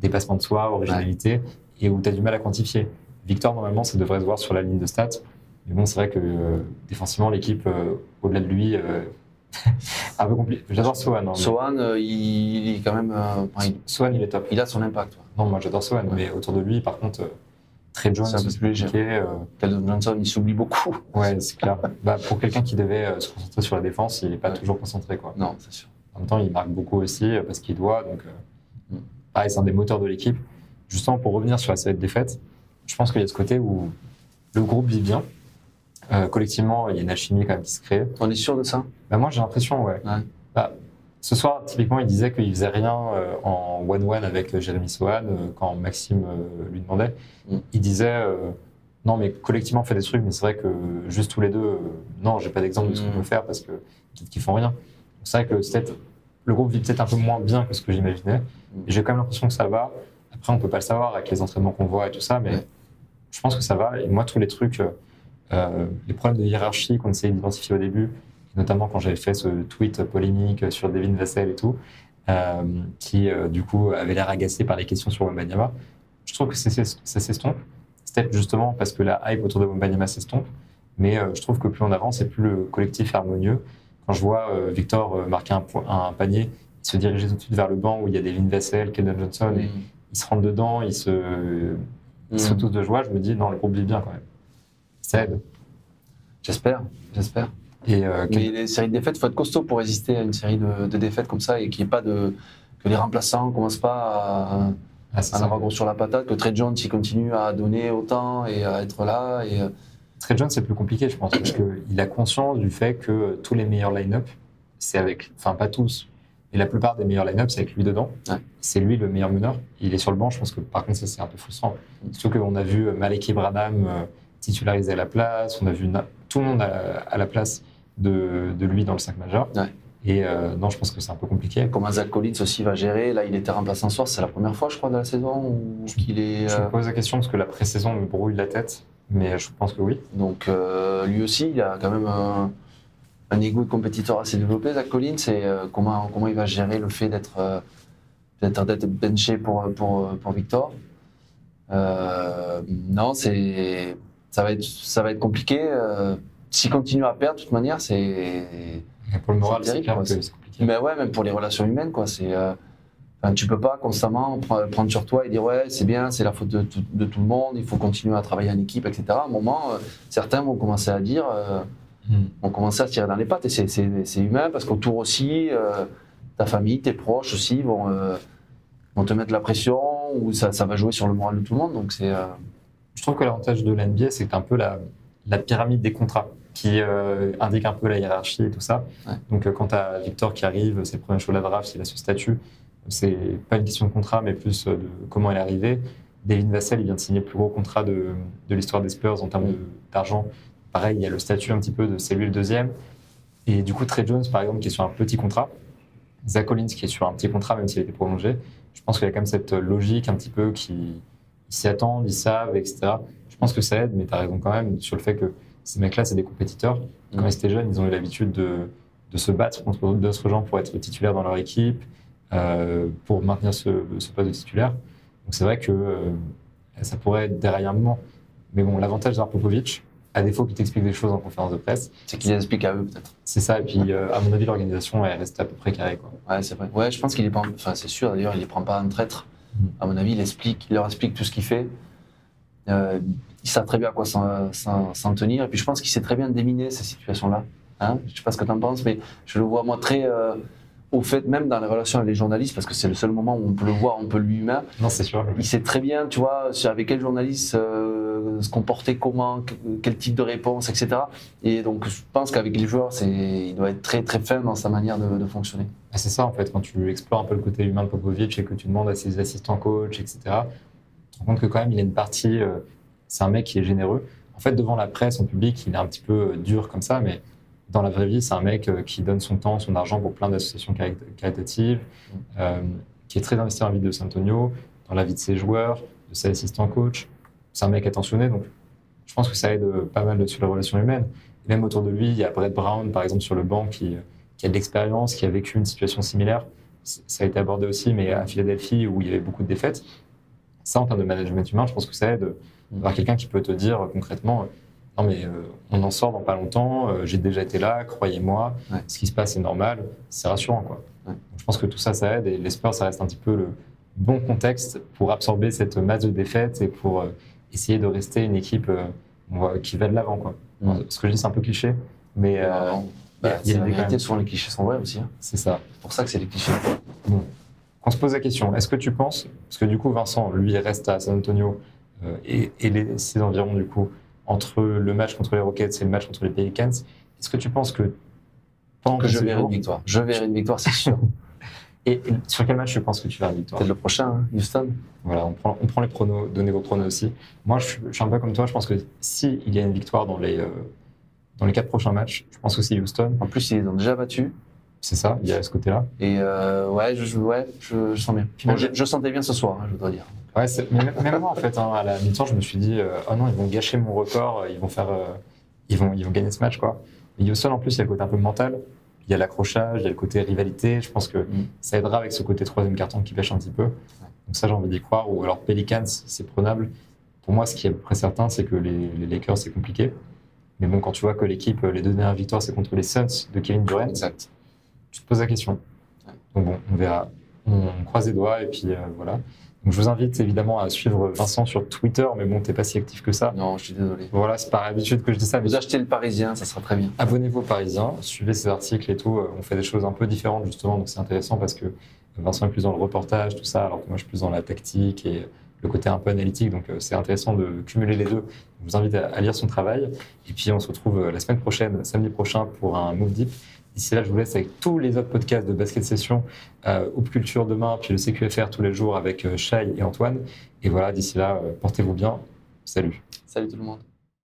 dépassement de soi, originalité, et où tu as du mal à quantifier. Victor, normalement, ça devrait se voir sur la ligne de stats. Mais bon, c'est vrai que euh, défensivement, l'équipe, euh, au-delà de lui, euh, (laughs) un peu compliqué. J'adore Sohan. hein, mais- Sohan, euh, il, il est quand même, euh, il, Sohan, il est top. il a son impact. ouais. Non, moi j'adore Sohan, mais autour de lui, par contre, euh, Trey Jones, C'est un peu plus léger. euh, Johnson, il s'oublie beaucoup. ouais, c'est clair. bah, pour quelqu'un qui devait euh, se concentrer sur la défense, il n'est pas Ouais. toujours concentré. Quoi. Non, c'est sûr. En même temps, il marque beaucoup aussi euh, parce qu'il doit. Donc, euh, Mm. pareil, c'est un des moteurs de l'équipe. Justement, pour revenir sur la série de défaites, je pense qu'il y a ce côté où le groupe vit bien. Euh, collectivement, il y a une alchimie quand même qui se crée. On est sûr de ça? Bah, moi, j'ai l'impression, ouais. Ouais. Bah, Ce soir, typiquement, il disait qu'il faisait rien euh, en one-one avec Jérémy Sohan euh, quand Maxime lui demandait. Mm. Il disait non, mais collectivement, on fait des trucs, mais c'est vrai que juste tous les deux, non, j'ai pas d'exemple de ce qu'on Mm. peut faire parce que peut-être qu'ils font rien. C'est vrai que le groupe vit peut-être un peu moins bien que ce que j'imaginais. J'ai quand même l'impression que ça va. Après, on peut pas le savoir avec les entraînements qu'on voit et tout ça, mais je pense que ça va. Et moi, tous les trucs, euh, euh, les problèmes de hiérarchie qu'on essayait d'identifier au début, notamment quand j'avais fait ce tweet polémique sur Devin Vassell et tout, euh, qui du coup avait l'air agacé par les questions sur Wembanyama, je trouve que ça s'estompe. Peut-être justement parce que la hype autour de Wembanyama s'estompe, mais je trouve que plus on avance et plus le collectif est harmonieux. Quand je vois euh, Victor euh, marquer un, panier, il se diriger tout de suite vers le banc où il y a Devin Vassell, Keldon Johnson, et ils se rentrent dedans, ils se, ils se Mm. tous de joie. Je me dis, non, le groupe vit bien quand même. Ça aide. J'espère, j'espère. Et euh, Mais les séries de défaites, il faut être costaud pour résister à une série de, de défaites comme ça et qu'il n'y ait pas de. que les remplaçants ne commencent pas à, ah, à avoir gros sur la patate, que Trey Jones il continue à donner autant et à être là. Et, Trey Jones, c'est plus compliqué, je pense, parce qu'il a conscience du fait que tous les meilleurs line-up, c'est avec, enfin pas tous, mais la plupart des meilleurs line-up, c'est avec lui dedans. Ouais. C'est lui le meilleur meneur. Il est sur le banc, je pense que par contre, ça c'est un peu frustrant. Surtout qu'on a vu Maleki Branham euh, titularisé à la place, on a vu tout le monde à, à la place de, de lui dans le 5 majeur. Ouais. Et euh, non, je pense que c'est un peu compliqué. comment Zach Collins aussi va gérer. Là, il était remplaçant ce soir, c'est la première fois, je crois, de la saison où qu'il est. Je euh, me pose la question parce que la pré-saison me brouille la tête, mais je pense que oui. Donc euh, lui aussi, il a quand même un, un ego de compétiteur assez développé, Zach Collins, et euh, comment, comment il va gérer le fait d'être euh, d'être benché pour, pour, pour Victor? Euh, non, c'est ça va être ça va être compliqué. S'il continue à perdre, de toute manière, c'est pour le moral, C'est compliqué. mais ouais, même pour les relations humaines, quoi. C'est, tu peux pas constamment pre- prendre sur toi et dire ouais, c'est bien, c'est la faute de, tout- de tout le monde, il faut continuer à travailler en équipe, etc. À un moment, euh, certains vont commencer à dire, euh, vont commencer à se tirer dans les pattes et c'est, humain parce qu'autour aussi, euh, ta famille, tes proches aussi vont, euh, vont te mettre la pression ou ça, ça va jouer sur le moral de tout le monde. Donc c'est, Je trouve que l'avantage de la NBA, c'est un peu la, la pyramide des contrats qui euh, indique un peu la hiérarchie et tout ça. Ouais. Donc, euh, quand tu as Victor qui arrive, c'est le premier choix de la draft, il a ce statut. C'est pas une question de contrat, mais plus euh, de comment il est arrivé. Devin Vassell, il vient de signer le plus gros contrat de, de l'histoire des Spurs en termes d'argent. Pareil, il y a le statut un petit peu de c'est lui le deuxième. Et du coup, Trey Jones, par exemple, qui est sur un petit contrat. Zach Collins, qui est sur un petit contrat, même s'il a été prolongé. Je pense qu'il y a quand même cette logique un petit peu qui s'y attendent, ils savent, etc. Je pense que ça aide, mais tu as raison quand même sur le fait que ces mecs-là, c'est des compétiteurs. Quand Mhm. ils étaient jeunes, ils ont eu l'habitude de, de se battre contre d'autres gens pour être titulaires dans leur équipe, pour maintenir ce, ce poste de titulaire. Donc c'est vrai que euh, ça pourrait être derrière un moment. Mais bon, l'avantage Popovic, à défaut qu'il t'explique des choses en conférence de presse, c'est qu'ils expliquent à eux peut-être. c'est ça. Et puis, euh, à mon avis, l'organisation, elle reste à peu près carrée. Quoi. Ouais, c'est vrai. Ouais, je pense qu'il pas, en- enfin c'est sûr d'ailleurs, il les prend pas en traître. Mm. À mon avis, il explique, il leur explique tout ce qu'il fait. Euh, il sait très bien à quoi s'en- tenir. Et puis je pense qu'il sait très bien déminer ces situations-là. Hein je sais pas ce que tu en penses, mais je le vois moi très euh, au fait, même dans les relations avec les journalistes, parce que c'est le seul moment où on peut le voir, on peut lui-même. Non, c'est sûr. Il sait très bien, tu vois, avec quel journaliste euh, se comporter, comment, que- quel type de réponse, etc. Et donc, je pense qu'avec les joueurs, c'est, il doit être très très fin dans sa manière de, de fonctionner. Ah, c'est ça, en fait, quand tu explores un peu le côté humain de Popovic et que tu demandes à ses assistants coach, etc., tu te rends compte que quand même, il a une partie. euh, c'est un mec qui est généreux. En fait, devant la presse, en public, il est un petit peu euh, dur comme ça, mais dans la vraie vie, c'est un mec euh, qui donne son temps, son argent pour plein d'associations cari- caritatives, euh, qui est très investi dans la vie de San Antonio, dans la vie de ses joueurs, de ses assistants coach. C'est un mec attentionné, donc je pense que ça aide euh, pas mal sur les relations humaines. Et même autour de lui, il y a Brett Brown, par exemple, sur le banc, qui, qui a de l'expérience, qui a vécu une situation similaire. Ça a été abordé aussi, mais à Philadelphie, où il y avait beaucoup de défaites. Ça, en termes de management humain, je pense que ça aide d'avoir quelqu'un qui peut te dire concrètement Non, mais euh, on en sort dans pas longtemps, euh, j'ai déjà été là, croyez-moi, Ouais. ce qui se passe est normal, c'est rassurant. Quoi. Ouais. Donc, je pense que tout ça, ça aide et les Spurs, ça reste un petit peu le bon contexte pour absorber cette masse de défaites et pour euh, essayer de rester une équipe qui va de l'avant. quoi. Ce que je dis, c'est un peu cliché, mais. Bah, il y a- des quand vérité, même- souvent les clichés sont vrais aussi. hein. c'est ça. C'est pour ça que c'est les clichés. On se pose la question, est-ce que tu penses, parce que du coup Vincent, lui, reste à San Antonio et, et les, ses environs du coup, entre le match contre les Rockets et le match contre les Pelicans, est-ce que tu penses que pendant Que je verrai une victoire. Je verrai une victoire, c'est sûr. Et, (laughs) et sur quel match tu penses que tu vas une victoire? Peut-être le prochain, hein, Houston. Voilà, on prend, on prend les pronos, donnez vos pronos aussi. Moi, je, suis- je suis un peu comme toi, je pense que si il y a une victoire dans les, euh, dans les quatre prochains matchs, je pense aussi Houston, En plus, ils les ont déjà battus. c'est ça, il y a ce côté-là. Et euh, ouais, je, ouais je, je sens bien. Bon, je sentais bien ce soir, hein, je voudrais dire. Ouais, même- moi, en fait, hein, à la mi-temps, je me suis dit, euh, oh non, ils vont gâcher mon record, ils vont faire, euh, ils vont, ils vont gagner ce match, quoi. Et Houston, en plus, il y a le côté un peu mental, il y a l'accrochage, il y a le côté rivalité. Je pense que Mm. ça aidera avec ce côté troisième carton qui pêche un petit peu. Donc ça, j'ai envie d'y croire. Ou alors Pelicans, c'est prenable. Pour moi, ce qui est à peu près certain, c'est que les, les Lakers, c'est compliqué. Mais bon, quand tu vois que l'équipe, les deux dernières victoires, c'est contre les Suns de Kevin Durant, Exact. tu te poses la question. Donc bon, on verra. On croise les doigts et puis euh, voilà. Donc je vous invite évidemment à suivre Vincent sur Twitter, mais bon, t'es pas si actif que ça. Non, je suis désolé. Voilà, c'est par habitude que je dis ça, mais Vous achetez le Parisien, ça sera très bien. abonnez-vous aux Parisiens, suivez ces articles et tout. Euh, On fait des choses un peu différentes justement, donc c'est intéressant parce que Vincent est plus dans le reportage, tout ça, alors que moi je suis plus dans la tactique et le côté un peu analytique. Donc euh, c'est intéressant de cumuler les deux. Je vous invite à, à lire son travail. Et puis on se retrouve euh, la semaine prochaine, samedi prochain, pour un Move Deep. D'ici là, je vous laisse avec tous les autres podcasts de Basket Session, euh, Culture demain, puis le CQFR tous les jours avec euh, Shai et Antoine. Et voilà, d'ici là, euh, portez-vous bien. Salut. Salut tout le monde.